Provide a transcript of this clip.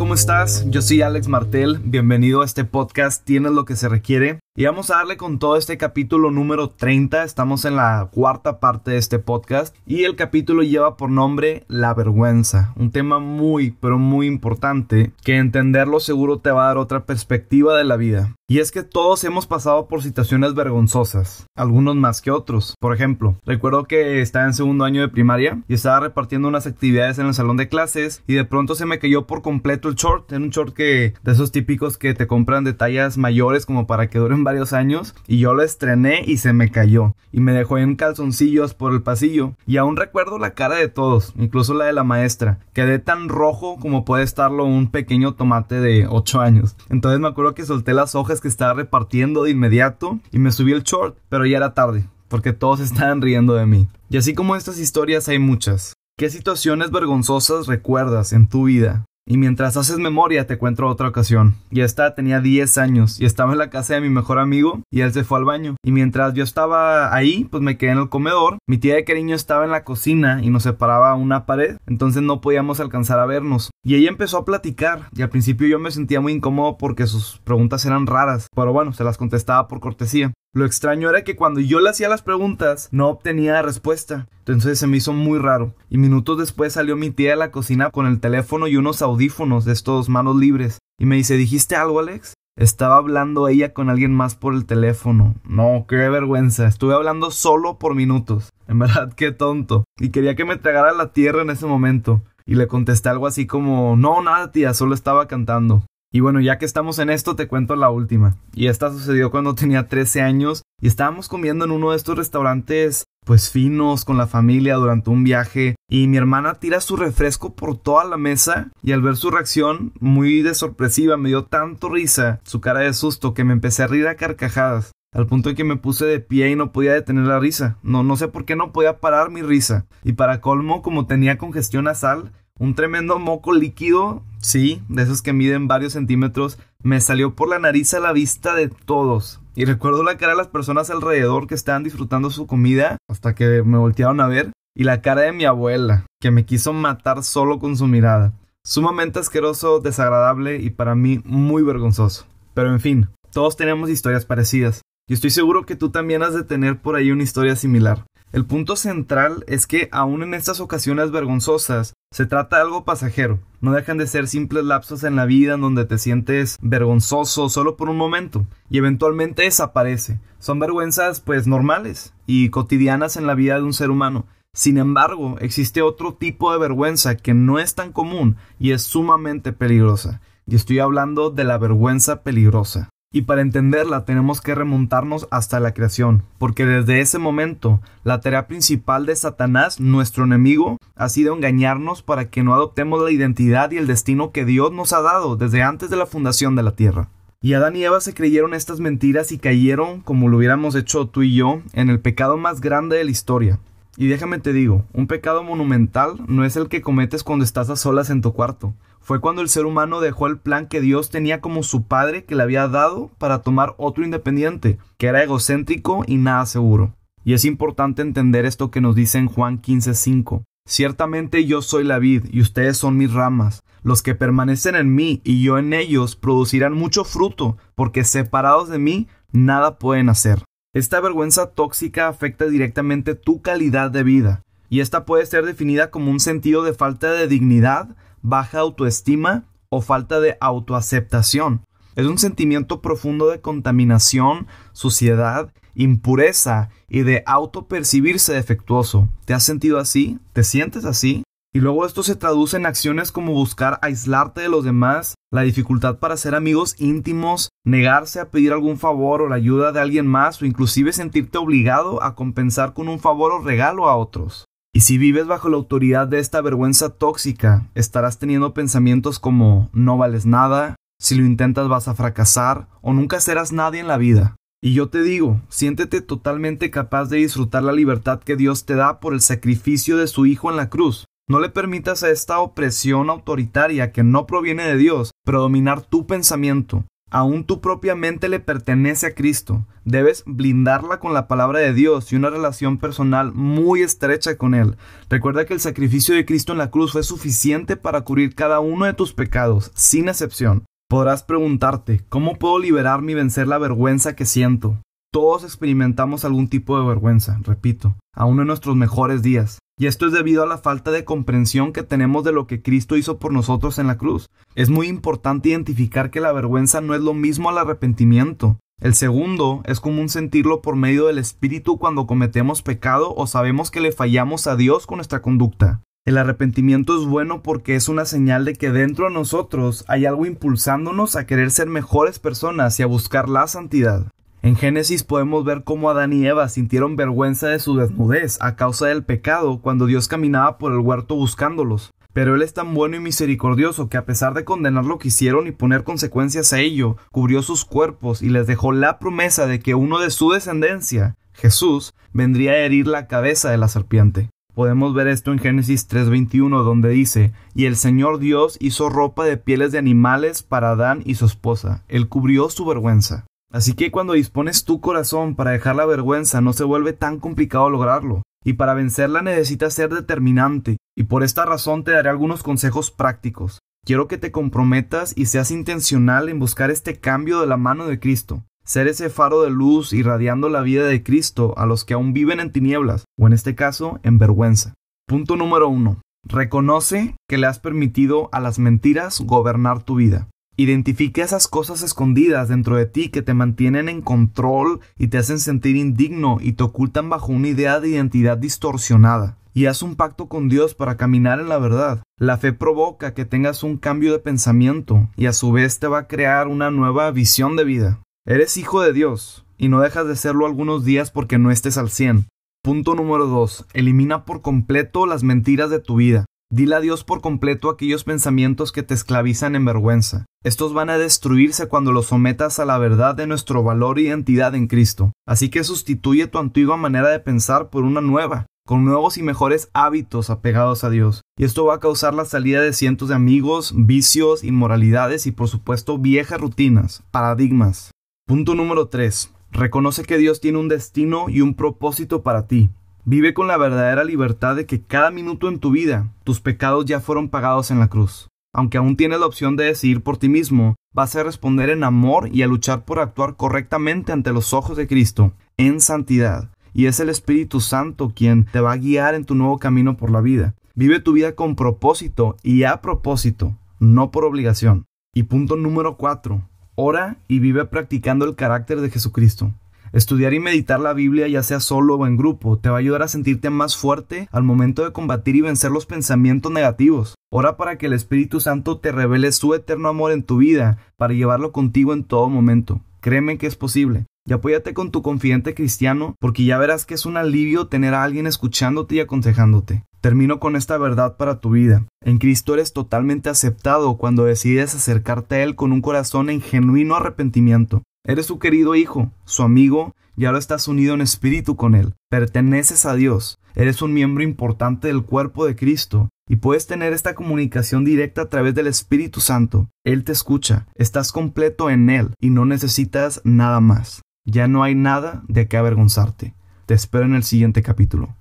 como ¿cómo estás? Yo soy Alex Martel, bienvenido a este podcast Tienes lo que se requiere. Y vamos a darle con todo este capítulo número 30, estamos en la cuarta parte de este podcast y el capítulo lleva por nombre La vergüenza, un tema muy pero muy importante que entenderlo seguro te va a dar otra perspectiva de la vida. Y es que todos hemos pasado por situaciones vergonzosas, algunos más que otros. Por ejemplo, recuerdo que estaba en segundo año de primaria y estaba repartiendo unas actividades en el salón de clases y de pronto se me cayó por completo el short. Era un short que de esos típicos que te compran de tallas mayores como para que duren varios años y yo lo estrené y se me cayó y me dejó en calzoncillos por el pasillo y aún recuerdo la cara de todos, incluso la de la maestra. Quedé tan rojo como puede estarlo un pequeño tomate de 8 años. Entonces me acuerdo que solté las hojas que estaba repartiendo de inmediato y me subí el short, pero ya era tarde, porque todos estaban riendo de mí. Y así como estas historias hay muchas. ¿Qué situaciones vergonzosas recuerdas en tu vida? Y mientras haces memoria te cuento otra ocasión. Y esta tenía 10 años y estaba en la casa de mi mejor amigo y él se fue al baño. Y mientras yo estaba ahí, pues me quedé en el comedor. Mi tía de cariño estaba en la cocina y nos separaba una pared, entonces no podíamos alcanzar a vernos. Y ella empezó a platicar y al principio yo me sentía muy incómodo porque sus preguntas eran raras, pero bueno, se las contestaba por cortesía. Lo extraño era que cuando yo le hacía las preguntas no obtenía respuesta. Entonces se me hizo muy raro. Y minutos después salió mi tía de la cocina con el teléfono y unos audífonos de estos manos libres. Y me dice, ¿dijiste algo, Alex? Estaba hablando ella con alguien más por el teléfono. No, qué vergüenza. Estuve hablando solo por minutos. En verdad, qué tonto. Y quería que me tragara la tierra en ese momento. Y le contesté algo así como, no, nada, tía, solo estaba cantando. Y bueno, ya que estamos en esto, te cuento la última. Y esta sucedió cuando tenía 13 años y estábamos comiendo en uno de estos restaurantes pues finos con la familia durante un viaje y mi hermana tira su refresco por toda la mesa y al ver su reacción muy de sorpresiva me dio tanto risa su cara de susto que me empecé a reír a carcajadas al punto de que me puse de pie y no podía detener la risa. No, no sé por qué no podía parar mi risa. Y para colmo, como tenía congestión nasal, un tremendo moco líquido, sí, de esos que miden varios centímetros, me salió por la nariz a la vista de todos. Y recuerdo la cara de las personas alrededor que estaban disfrutando su comida hasta que me voltearon a ver. Y la cara de mi abuela, que me quiso matar solo con su mirada. Sumamente asqueroso, desagradable y para mí muy vergonzoso. Pero en fin, todos tenemos historias parecidas. Y estoy seguro que tú también has de tener por ahí una historia similar. El punto central es que aún en estas ocasiones vergonzosas se trata de algo pasajero, no dejan de ser simples lapsos en la vida en donde te sientes vergonzoso solo por un momento y eventualmente desaparece. Son vergüenzas pues normales y cotidianas en la vida de un ser humano. Sin embargo, existe otro tipo de vergüenza que no es tan común y es sumamente peligrosa. Y estoy hablando de la vergüenza peligrosa. Y para entenderla tenemos que remontarnos hasta la creación, porque desde ese momento la tarea principal de Satanás, nuestro enemigo, ha sido engañarnos para que no adoptemos la identidad y el destino que Dios nos ha dado desde antes de la fundación de la tierra. Y Adán y Eva se creyeron estas mentiras y cayeron, como lo hubiéramos hecho tú y yo, en el pecado más grande de la historia. Y déjame te digo, un pecado monumental no es el que cometes cuando estás a solas en tu cuarto fue cuando el ser humano dejó el plan que Dios tenía como su padre que le había dado para tomar otro independiente, que era egocéntrico y nada seguro. Y es importante entender esto que nos dice en Juan 15:5. Ciertamente yo soy la vid y ustedes son mis ramas. Los que permanecen en mí y yo en ellos producirán mucho fruto, porque separados de mí nada pueden hacer. Esta vergüenza tóxica afecta directamente tu calidad de vida, y esta puede ser definida como un sentido de falta de dignidad, baja autoestima o falta de autoaceptación. Es un sentimiento profundo de contaminación, suciedad, impureza y de autopercibirse defectuoso. ¿Te has sentido así? ¿Te sientes así? Y luego esto se traduce en acciones como buscar aislarte de los demás, la dificultad para ser amigos íntimos, negarse a pedir algún favor o la ayuda de alguien más o inclusive sentirte obligado a compensar con un favor o regalo a otros. Y si vives bajo la autoridad de esta vergüenza tóxica, estarás teniendo pensamientos como no vales nada, si lo intentas vas a fracasar o nunca serás nadie en la vida. Y yo te digo, siéntete totalmente capaz de disfrutar la libertad que Dios te da por el sacrificio de su Hijo en la cruz. No le permitas a esta opresión autoritaria que no proviene de Dios predominar tu pensamiento. Aún tu propia mente le pertenece a Cristo. Debes blindarla con la palabra de Dios y una relación personal muy estrecha con Él. Recuerda que el sacrificio de Cristo en la cruz fue suficiente para cubrir cada uno de tus pecados, sin excepción. Podrás preguntarte, ¿cómo puedo liberarme y vencer la vergüenza que siento? Todos experimentamos algún tipo de vergüenza, repito, aún en nuestros mejores días. Y esto es debido a la falta de comprensión que tenemos de lo que Cristo hizo por nosotros en la cruz. Es muy importante identificar que la vergüenza no es lo mismo al arrepentimiento. El segundo es común sentirlo por medio del Espíritu cuando cometemos pecado o sabemos que le fallamos a Dios con nuestra conducta. El arrepentimiento es bueno porque es una señal de que dentro de nosotros hay algo impulsándonos a querer ser mejores personas y a buscar la santidad. En Génesis podemos ver cómo Adán y Eva sintieron vergüenza de su desnudez a causa del pecado cuando Dios caminaba por el huerto buscándolos. Pero Él es tan bueno y misericordioso que a pesar de condenar lo que hicieron y poner consecuencias a ello, cubrió sus cuerpos y les dejó la promesa de que uno de su descendencia, Jesús, vendría a herir la cabeza de la serpiente. Podemos ver esto en Génesis 3:21 donde dice, y el Señor Dios hizo ropa de pieles de animales para Adán y su esposa. Él cubrió su vergüenza. Así que cuando dispones tu corazón para dejar la vergüenza no se vuelve tan complicado lograrlo, y para vencerla necesitas ser determinante, y por esta razón te daré algunos consejos prácticos. Quiero que te comprometas y seas intencional en buscar este cambio de la mano de Cristo, ser ese faro de luz irradiando la vida de Cristo a los que aún viven en tinieblas, o en este caso, en vergüenza. Punto número uno. Reconoce que le has permitido a las mentiras gobernar tu vida. Identifica esas cosas escondidas dentro de ti que te mantienen en control y te hacen sentir indigno y te ocultan bajo una idea de identidad distorsionada. Y haz un pacto con Dios para caminar en la verdad. La fe provoca que tengas un cambio de pensamiento y a su vez te va a crear una nueva visión de vida. Eres hijo de Dios y no dejas de serlo algunos días porque no estés al 100. Punto número 2. Elimina por completo las mentiras de tu vida. Dile a Dios por completo aquellos pensamientos que te esclavizan en vergüenza. Estos van a destruirse cuando los sometas a la verdad de nuestro valor e identidad en Cristo. Así que sustituye tu antigua manera de pensar por una nueva, con nuevos y mejores hábitos apegados a Dios. Y esto va a causar la salida de cientos de amigos, vicios, inmoralidades y por supuesto viejas rutinas, paradigmas. Punto número 3. Reconoce que Dios tiene un destino y un propósito para ti. Vive con la verdadera libertad de que cada minuto en tu vida tus pecados ya fueron pagados en la cruz. Aunque aún tienes la opción de decidir por ti mismo, vas a responder en amor y a luchar por actuar correctamente ante los ojos de Cristo, en santidad. Y es el Espíritu Santo quien te va a guiar en tu nuevo camino por la vida. Vive tu vida con propósito y a propósito, no por obligación. Y punto número 4. Ora y vive practicando el carácter de Jesucristo. Estudiar y meditar la Biblia, ya sea solo o en grupo, te va a ayudar a sentirte más fuerte al momento de combatir y vencer los pensamientos negativos. Ora para que el Espíritu Santo te revele su eterno amor en tu vida, para llevarlo contigo en todo momento. Créeme que es posible. Y apóyate con tu confidente cristiano, porque ya verás que es un alivio tener a alguien escuchándote y aconsejándote. Termino con esta verdad para tu vida. En Cristo eres totalmente aceptado cuando decides acercarte a Él con un corazón en genuino arrepentimiento. Eres su querido hijo, su amigo, y ahora estás unido en espíritu con él. Perteneces a Dios. Eres un miembro importante del cuerpo de Cristo y puedes tener esta comunicación directa a través del Espíritu Santo. Él te escucha, estás completo en Él y no necesitas nada más. Ya no hay nada de qué avergonzarte. Te espero en el siguiente capítulo.